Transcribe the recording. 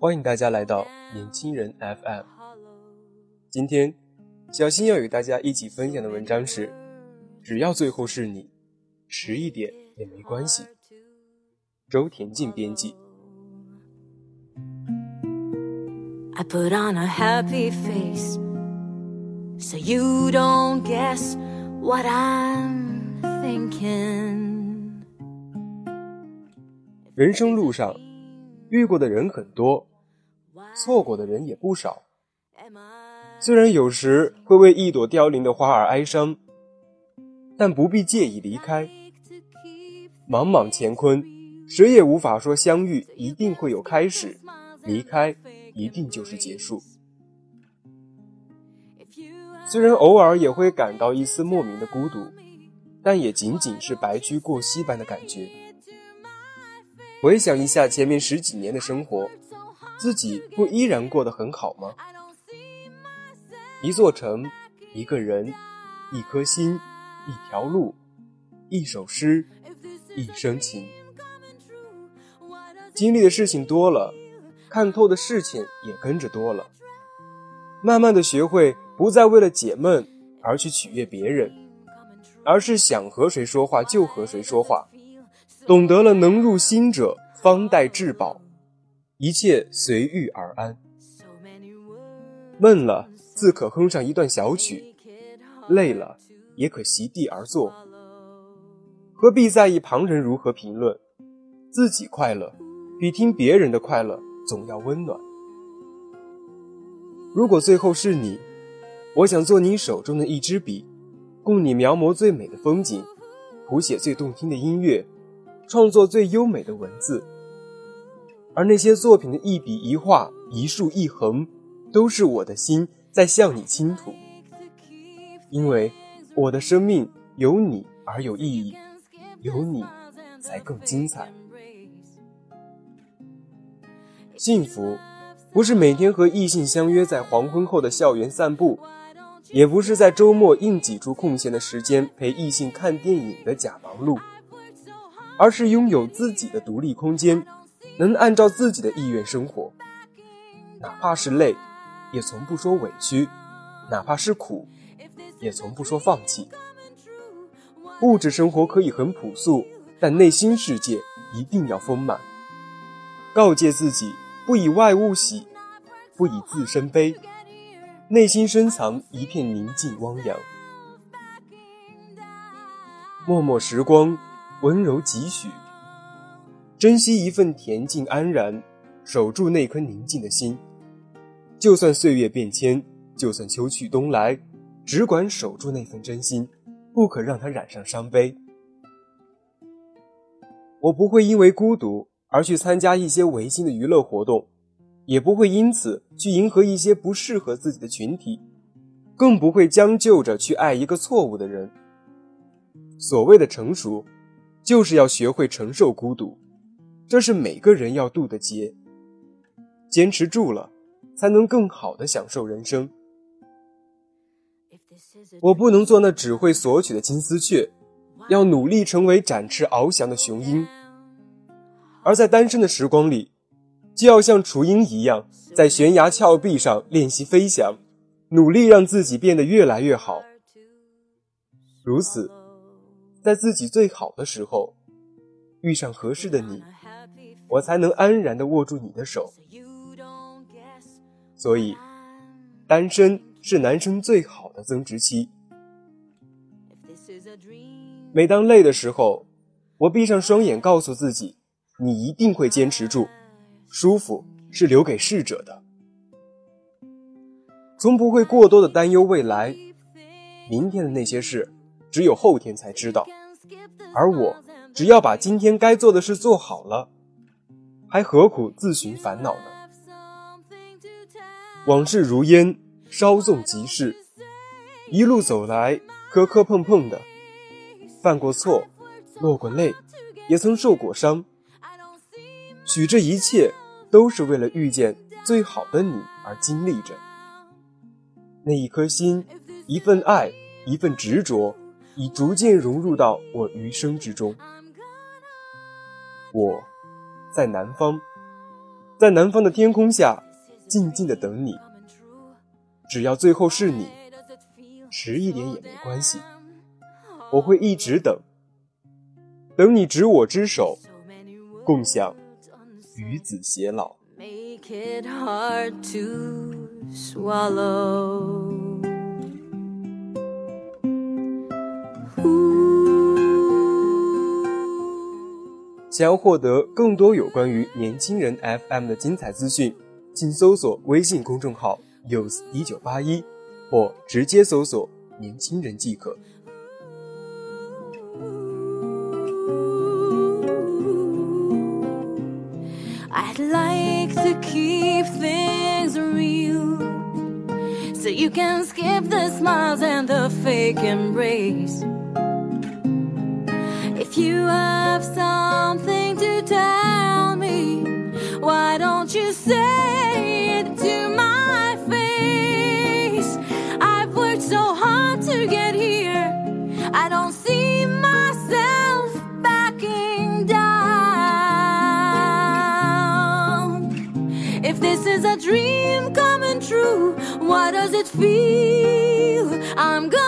欢迎大家来到年轻人 FM。今天，小新要与大家一起分享的文章是：只要最后是你，迟一点也没关系。周田静编辑。人生路上，遇过的人很多，错过的人也不少。虽然有时会为一朵凋零的花而哀伤，但不必介意离开。茫茫乾坤，谁也无法说相遇一定会有开始，离开一定就是结束。虽然偶尔也会感到一丝莫名的孤独，但也仅仅是白驹过隙般的感觉。回想一下前面十几年的生活，自己不依然过得很好吗？一座城，一个人，一颗心，一条路，一首诗，一生情。经历的事情多了，看透的事情也跟着多了。慢慢的学会不再为了解闷而去取悦别人，而是想和谁说话就和谁说话。懂得了，能入心者方待至宝，一切随遇而安。闷了，自可哼上一段小曲；累了，也可席地而坐。何必在意旁人如何评论？自己快乐，比听别人的快乐总要温暖。如果最后是你，我想做你手中的一支笔，供你描摹最美的风景，谱写最动听的音乐。创作最优美的文字，而那些作品的一笔一画、一竖一横，都是我的心在向你倾吐。因为我的生命有你而有意义，有你才更精彩。幸福，不是每天和异性相约在黄昏后的校园散步，也不是在周末硬挤出空闲的时间陪异性看电影的假忙碌。而是拥有自己的独立空间，能按照自己的意愿生活，哪怕是累，也从不说委屈；哪怕是苦，也从不说放弃。物质生活可以很朴素，但内心世界一定要丰满。告诫自己，不以外物喜，不以自身悲，内心深藏一片宁静汪洋。默默时光。温柔几许，珍惜一份恬静安然，守住那颗宁静的心。就算岁月变迁，就算秋去冬来，只管守住那份真心，不可让它染上伤悲。我不会因为孤独而去参加一些违心的娱乐活动，也不会因此去迎合一些不适合自己的群体，更不会将就着去爱一个错误的人。所谓的成熟。就是要学会承受孤独，这是每个人要渡的劫。坚持住了，才能更好的享受人生。我不能做那只会索取的金丝雀，要努力成为展翅翱翔的雄鹰。而在单身的时光里，就要像雏鹰一样，在悬崖峭壁上练习飞翔，努力让自己变得越来越好。如此。在自己最好的时候，遇上合适的你，我才能安然地握住你的手。所以，单身是男生最好的增值期。每当累的时候，我闭上双眼，告诉自己，你一定会坚持住。舒服是留给逝者的，从不会过多的担忧未来。明天的那些事，只有后天才知道。而我，只要把今天该做的事做好了，还何苦自寻烦恼呢？往事如烟，稍纵即逝。一路走来，磕磕碰碰的，犯过错，落过泪，也曾受过伤。许这一切，都是为了遇见最好的你而经历着。那一颗心，一份爱，一份执着。已逐渐融入到我余生之中。我，在南方，在南方的天空下，静静的等你。只要最后是你，迟一点也没关系，我会一直等，等你执我之手，共享与子偕老。想要获得更多有关于年轻人 FM 的精彩资讯，请搜索微信公众号 “use 一九八一”，或直接搜索“年轻人”即可。If you have something to tell me, why don't you say it to my face? I've worked so hard to get here. I don't see myself backing down. If this is a dream coming true, what does it feel? I'm gonna